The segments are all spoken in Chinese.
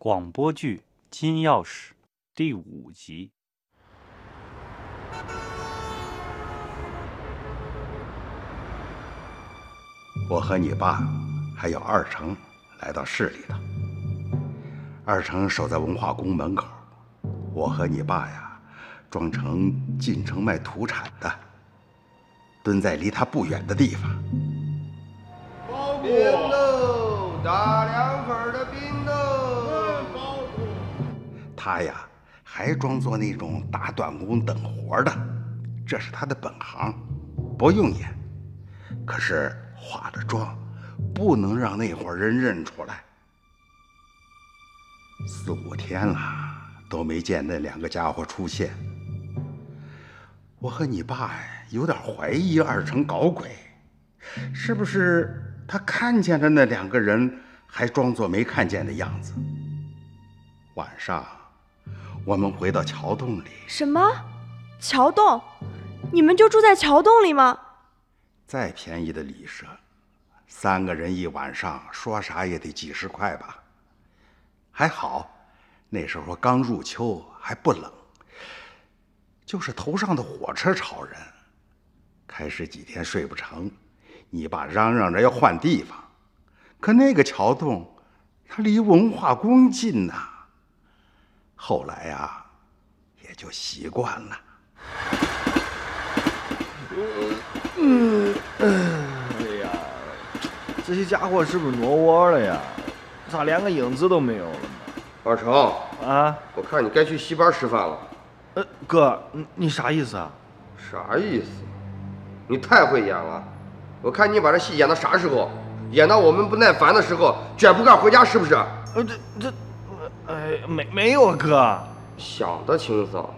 广播剧《金钥匙》第五集。我和你爸还有二成来到市里头。二成守在文化宫门口，我和你爸呀，装成进城卖土产的，蹲在离他不远的地方。包饼喽，大凉粉的冰喽。他呀，还装作那种打短工等活的，这是他的本行，不用演。可是化了妆，不能让那伙人认出来。四五天了，都没见那两个家伙出现。我和你爸，有点怀疑二成搞鬼，是不是他看见了那两个人，还装作没看见的样子？晚上，我们回到桥洞里，什么？桥洞？你们就住在桥洞里吗？再便宜的旅社，三个人一晚上，说啥也得几十块吧。还好，那时候刚入秋，还不冷。就是头上的火车吵人，开始几天睡不成，你爸嚷嚷着要换地方，可那个桥洞，它离文化宫近呐。后来呀，也就习惯了。嗯，哎呀，这些家伙是不是挪窝了呀？咋连个影子都没有了呢？二成，啊，我看你该去戏班吃饭了。呃，哥，你你啥意思啊？啥意思？你太会演了！我看你把这戏演到啥时候？演到我们不耐烦的时候，卷铺盖回家是不是？呃，这这，哎，没没有啊，哥。想得轻松，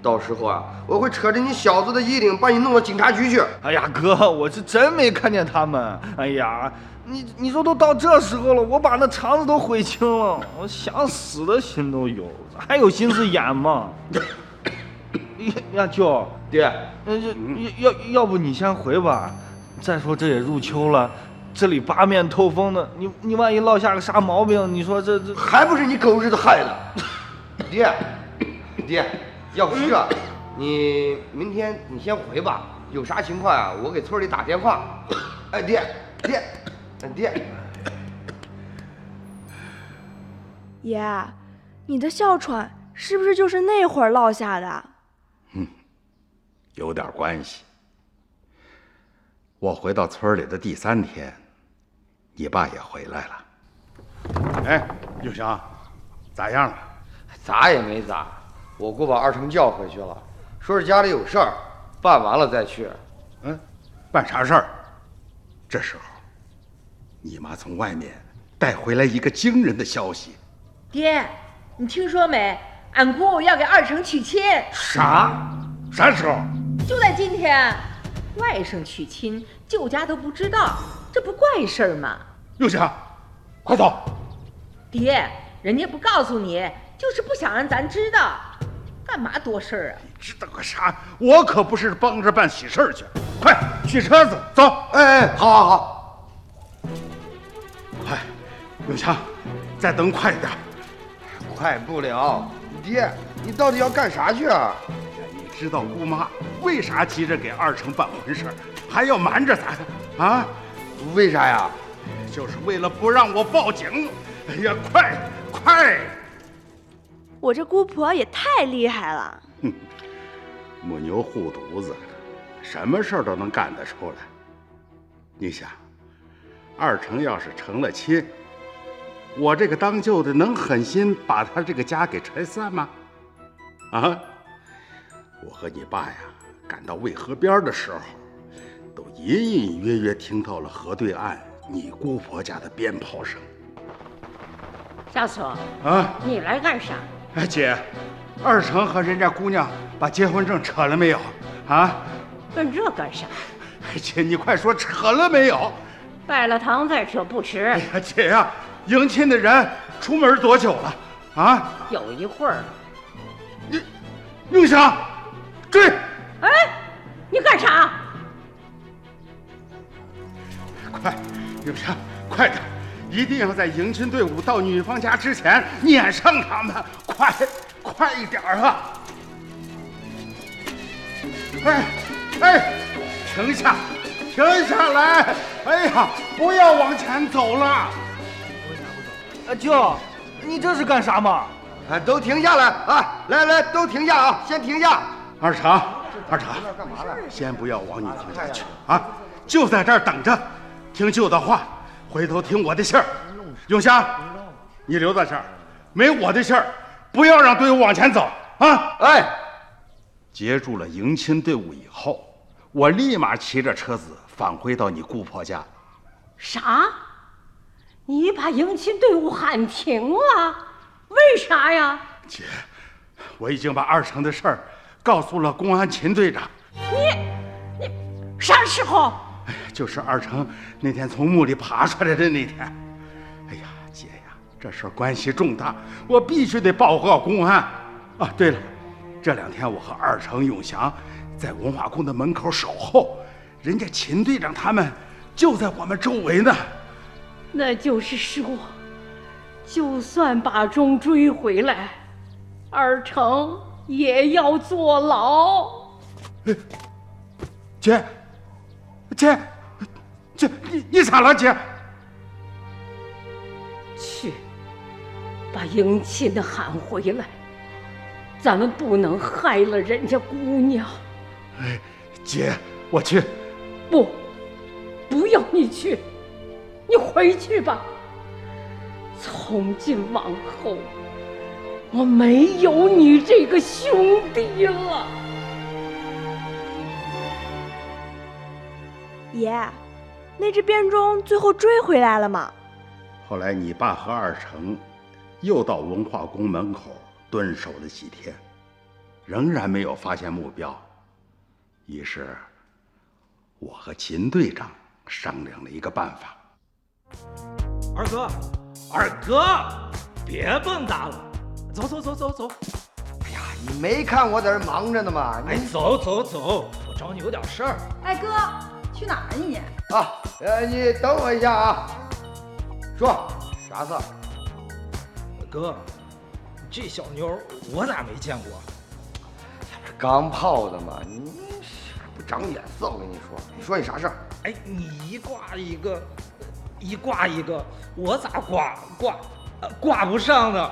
到时候啊，我会扯着你小子的衣领，把你弄到警察局去。哎呀，哥，我是真没看见他们。哎呀，你你说都到这时候了，我把那肠子都悔青了，我想死的心都有，还有心思演吗？呀，舅，爹，要要要不你先回吧。再说这也入秋了，这里八面透风的，你你万一落下个啥毛病，你说这这还不是你狗日的害的！爹，爹，要不是这，你明天你先回吧。有啥情况啊、我给村里打电话。哎，爹，爹，哎爹，爷，你的哮喘是不是就是那会儿落下的？有点关系。我回到村里的第三天，你爸也回来了。哎，永祥，咋样了？咋也没咋，我姑把二成叫回去了，说是家里有事儿，办完了再去。嗯，办啥事儿？这时候，你妈从外面带回来一个惊人的消息。爹，你听说没？俺姑要给二成娶亲，啥？啥时候？就在今天。外甥娶亲，舅家都不知道，这不怪事儿吗？永强，快走！爹，人家不告诉你，就是不想让咱知道。干嘛多事儿啊？知道个啥？我可不是帮着办喜事儿去。快去车子，走！哎哎，好好好，快，永强，再等快一点。快不了。爹，你到底要干啥去啊？你知道姑妈为啥急着给二成办婚事儿，还要瞒着咱啊？为啥呀？就是为了不让我报警。哎呀，快快！我这姑婆也太厉害了。哼母牛护犊子，什么事儿都能干得出来。你想，二成要是成了亲，我这个当舅的能狠心把他这个家给拆散吗？啊！我和你爸呀，赶到渭河边的时候，都隐隐约约听到了河对岸你姑婆家的鞭炮声。小锁，啊，你来干啥？哎，姐，二成和人家姑娘把结婚证扯了没有？啊，问这干啥？哎姐，你快说扯了没有？拜了堂再扯不迟哎。呀，姐呀、迎亲的人出门多久了？啊，有一会儿了。永祥，追！快，永祥，快点！一定要在迎亲队伍到女方家之前撵上他们，快，快一点儿啊！哎，哎，停下，停下来！哎呀，不要往前走了！啊，舅，你这是干啥嘛？啊，都停下来啊！来来，都停下啊！先停下。二厂，二厂，干嘛呢？先不要往女方家去啊，就在这儿等着，听舅的话，回头听我的信儿。永祥，你留在这儿，没我的信儿，不要让队伍往前走啊！哎，截住了迎亲队伍以后，我立马骑着车子返回到你姑婆家。啥？你把迎亲队伍喊停了？为啥呀？姐，我已经把二成的事儿告诉了公安秦队长。你你啥时候？哎呀，就是二成那天从墓里爬出来的那天。哎呀，姐呀，这事儿关系重大，我必须得报告公安。啊，对了，这两天我和二成、永祥在文化宫的门口守候，人家秦队长他们就在我们周围呢。那就是说，就算把钟追回来，二成也要坐牢。哎姐，姐，姐，你你咋了，姐？去，把迎亲的喊回来。咱们不能害了人家姑娘。哎，姐，我去。不，不要你去，你回去吧。从今往后，我没有你这个兄弟了。爷，那只编钟最后追回来了吗？后来你爸和二成又到文化宫门口蹲守了几天，仍然没有发现目标。于是，我和秦队长商量了一个办法。二哥，二哥，别蹦跶了，走走走走走。哎呀，你没看我在这忙着呢吗？哎，走走走，我找你有点事儿。哎哥，去哪儿你？啊，呃，你等我一下啊。说，啥事儿？哥，这小妞我咋没见过？刚泡的嘛，你不长眼色，我跟你说。你说你啥事儿？哎，你一挂一个，一挂一个，我咋挂挂呃挂不上呢？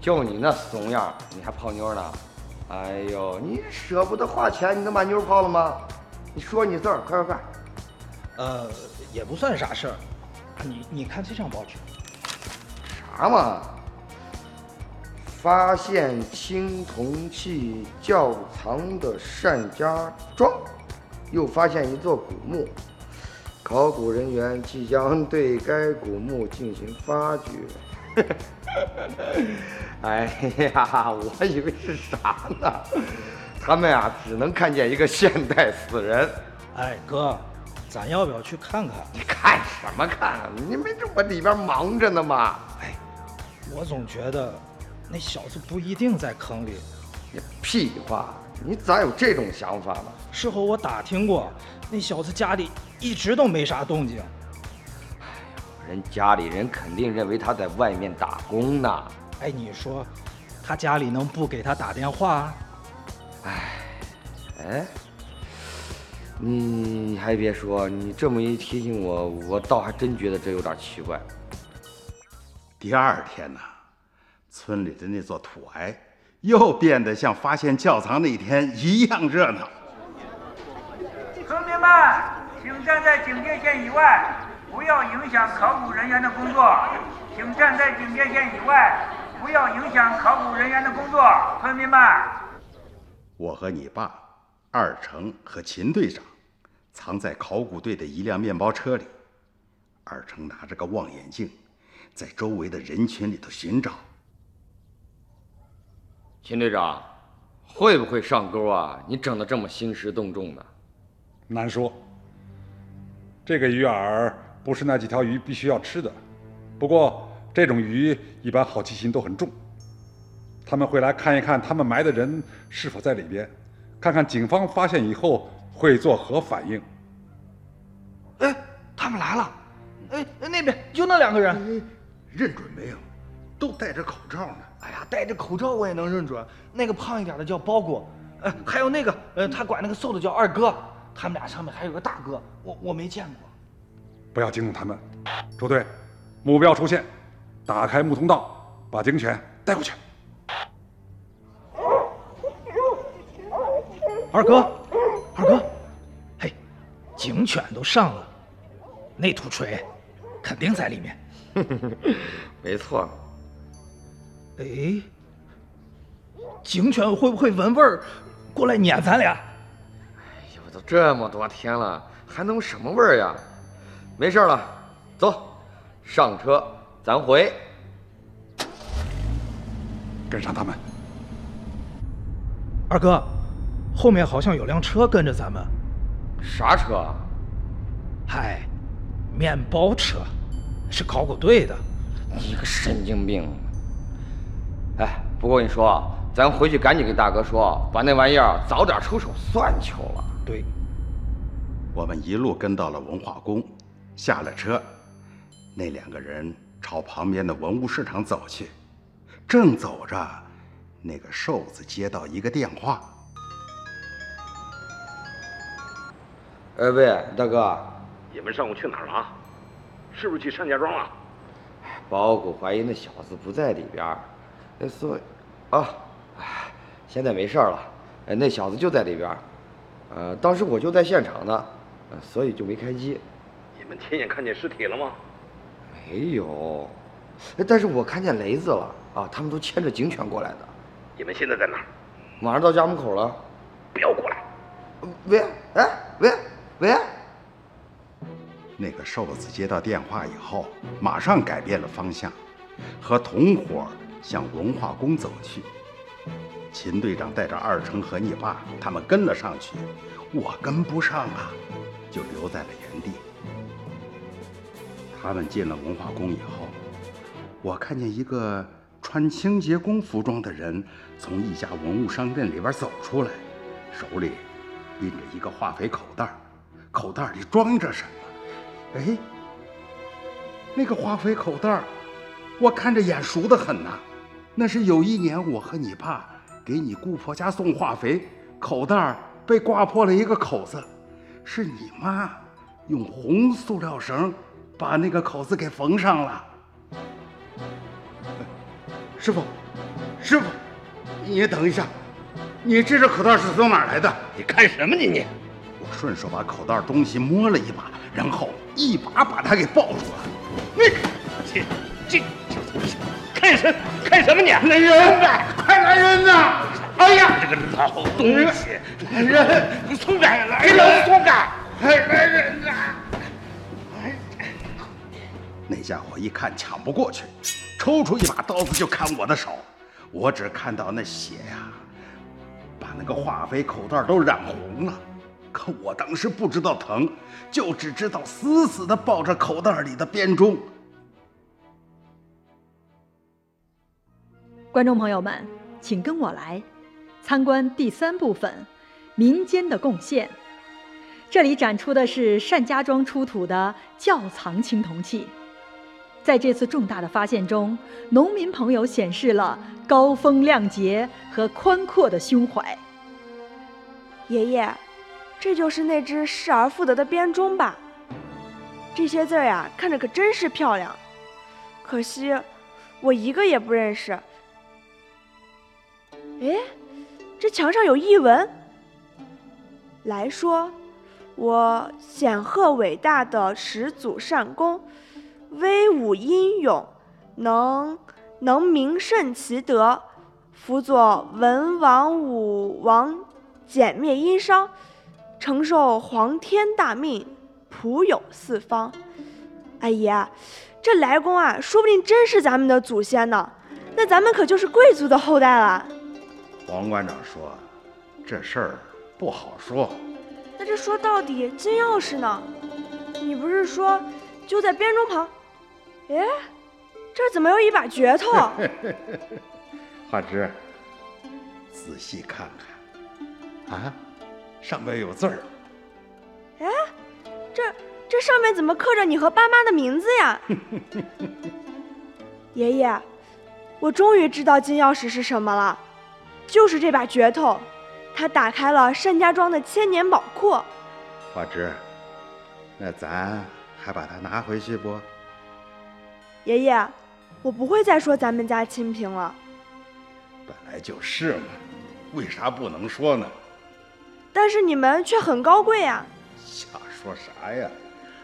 就你那怂样，你还泡妞呢？哎呦，你舍不得花钱，你能把妞泡了吗？你说你字儿，快快快！呃，也不算啥事儿。你你看这张报纸，啥嘛？发现青铜器窖藏的单家庄，又发现一座古墓，考古人员即将对该古墓进行发掘。哎呀，我以为是啥呢？他们啊，只能看见一个现代死人。哎，哥，咱要不要去看看？你看什么看？你没这我里边忙着呢吗？哎，我总觉得那小子不一定在坑里。你屁话！你咋有这种想法呢？事后我打听过，那小子家里一直都没啥动静。人家里人肯定认为他在外面打工呢。哎，你说，他家里能不给他打电话？哎，哎，你还别说，你这么一提醒我，我倒还真觉得这有点奇怪。第二天呢，村里的那座土崖又变得像发现窖藏那天一样热闹。村民们，请站在警戒线以外，不要影响考古人员的工作。请站在警戒线以外，不要影响考古人员的工作。村民们。我和你爸、二成和秦队长藏在考古队的一辆面包车里，二成拿着个望远镜，在周围的人群里头寻找。秦队长，会不会上钩啊？你整的这么兴师动众的。难说。这个鱼饵不是那几条鱼必须要吃的，不过这种鱼一般好奇心都很重。他们会来看一看他们埋的人是否在里边，看看警方发现以后会作何反应。哎，他们来了！哎，那边就那两个人，认准没有？都戴着口罩呢。哎呀，戴着口罩我也能认准。那个胖一点的叫包谷，呃，还有那个，呃，他管那个瘦的叫二哥。他们俩上面还有个大哥，我我没见过。不要惊动他们。周队，目标出现，打开木通道，把警犬带过去。二哥，二哥，嘿，警犬都上了，那土锤肯定在里面。没错。哎，警犬会不会闻味儿过来撵咱俩？哎呦，都这么多天了，还能什么味儿呀？没事了，走，上车，咱回。跟上他们。二哥，后面好像有辆车跟着咱们。啥车？嗨，面包车，是考古队的。你个神经病！哎，不过你说，咱回去赶紧跟大哥说，把那玩意儿早点出手算球了。对。我们一路跟到了文化宫，下了车，那两个人朝旁边的文物市场走去。正走着，那个瘦子接到一个电话。哎喂，大哥，你们上午去哪儿了？是不是去单家庄了？包谷怀疑那小子不在里边儿。哎，所以，啊，哎，现在没事了。哎，那小子就在里边。呃，当时我就在现场呢，所以就没开机。你们亲眼看见尸体了吗？没有，但是我看见雷子了。啊，他们都牵着警犬过来的。你们现在在哪儿？马上到家门口了。不要过来！喂，哎，喂，喂。那个瘦子接到电话以后，马上改变了方向，和同伙向文化宫走去。秦队长带着二成和你爸，他们跟了上去，我跟不上啊，就留在了原地。他们进了文化宫以后，我看见一个穿清洁工服装的人从一家文物商店里边走出来，手里拎着一个化肥口袋，口袋里装着什么？哎，那个化肥口袋，我看着眼熟的很呐，那是有一年我和你爸给你姑婆家送化肥，口袋被刮破了一个口子，是你妈用红塑料绳把那个口子给缝上了。师傅，师傅，你等一下，你这只口袋是从哪儿来的？你干什么你你？顺手把口袋东西摸了一把，然后。一把把他给抱住了，你这这这看什看什么你？来人呐！快来人呐！哎呀，这个老东西！来人！你松开！来人！松开！来人呐！哎，那家伙一看抢不过去，抽出一把刀子就砍我的手。我只看到那血呀，把那个化肥口袋都染红了。可我当时不知道疼，就只知道死死地抱着口袋里的编钟。观众朋友们，请跟我来参观第三部分——民间的贡献。这里展出的是单家庄出土的窖藏青铜器。在这次重大的发现中，农民朋友显示了高风亮节和宽阔的胸怀。爷爷。这就是那只失而复得的编钟吧？这些字儿呀，看着可真是漂亮。可惜我一个也不认识。哎，这墙上有译文。来说，我显赫伟大的始祖善公，威武英勇，能能名胜其德，辅佐文王武王，歼灭殷商。承受皇天大命，普有四方。哎爷，这来公啊，说不定真是咱们的祖先呢。那咱们可就是贵族的后代了。王馆长说，这事儿不好说。那这说到底，金钥匙呢？你不是说就在编钟旁？哎，这怎么有一把镢头？华枝，仔细看看，啊？上面有字儿，哎，这这上面怎么刻着你和爸妈的名字呀？爷爷，我终于知道金钥匙是什么了，就是这把镢头，它打开了单家庄的千年宝库。花枝，那咱还把它拿回去不？爷爷，我不会再说咱们家清贫了。本来就是嘛，为啥不能说呢？但是你们却很高贵呀！瞎说啥呀？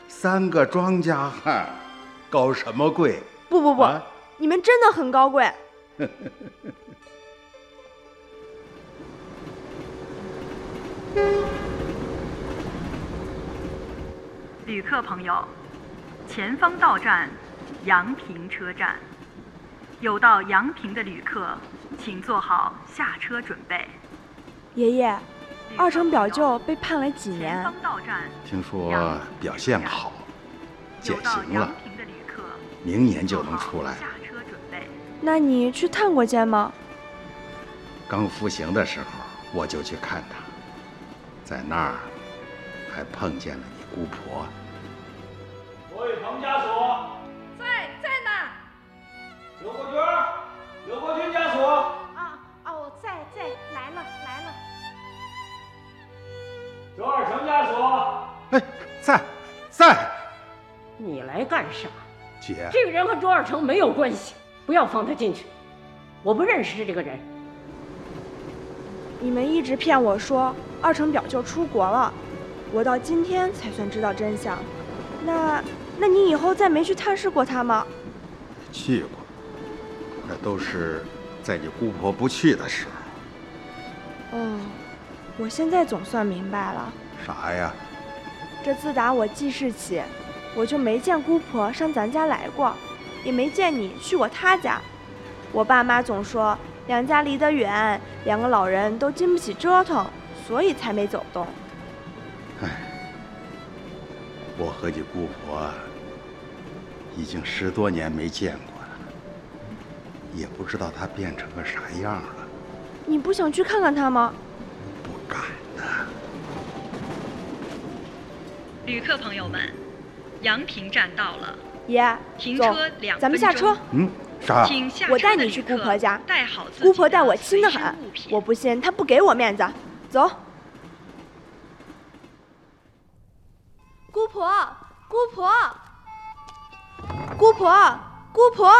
三个庄稼汉，高什么贵？不不不，啊你们真的很高贵。旅客朋友，前方到站阳平车站，有到阳平的旅客，请做好下车准备。爷爷，二成表舅被判了几年？听说表现好，减刑了明年就能出来。那你去探过监吗？刚服刑的时候，我就去看他，在那儿还碰见了你姑婆。姐，这个人和周二成没有关系，不要放他进去。我不认识这个人。你们一直骗我说二成表舅出国了，我到今天才算知道真相。那，那你以后再没去探视过他吗？去过，那都是在你姑婆不去的时候。哦，我现在总算明白了。啥呀？这自打我记事起，我就没见姑婆上咱家来过，也没见你去过她家。我爸妈总说两家离得远，两个老人都经不起折腾，所以才没走动。我和你姑婆已经十多年没见过了，也不知道她变成个啥样了。你不想去看看她吗？不敢呐旅客朋友们，阳平站到了，爷，停走车两，咱们下车。嗯，啥？请下我带你去姑婆家，姑婆待我亲得很，我不信她不给我面子。走。姑婆，姑婆，姑婆，姑婆。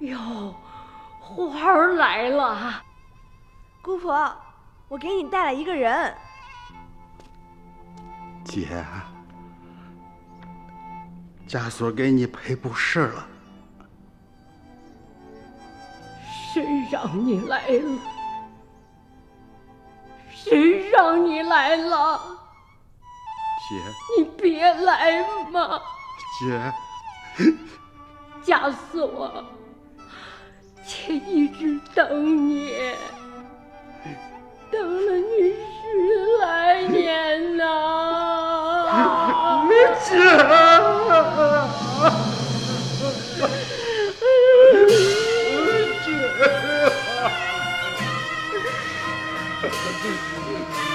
哟，花儿来了。姑婆，我给你带来一个人。姐，家锁给你赔不是了。谁让你来了？谁让你来了？姐，你别来嘛！姐，枷锁，姐一直等你，等了你十来年呐！姐，姐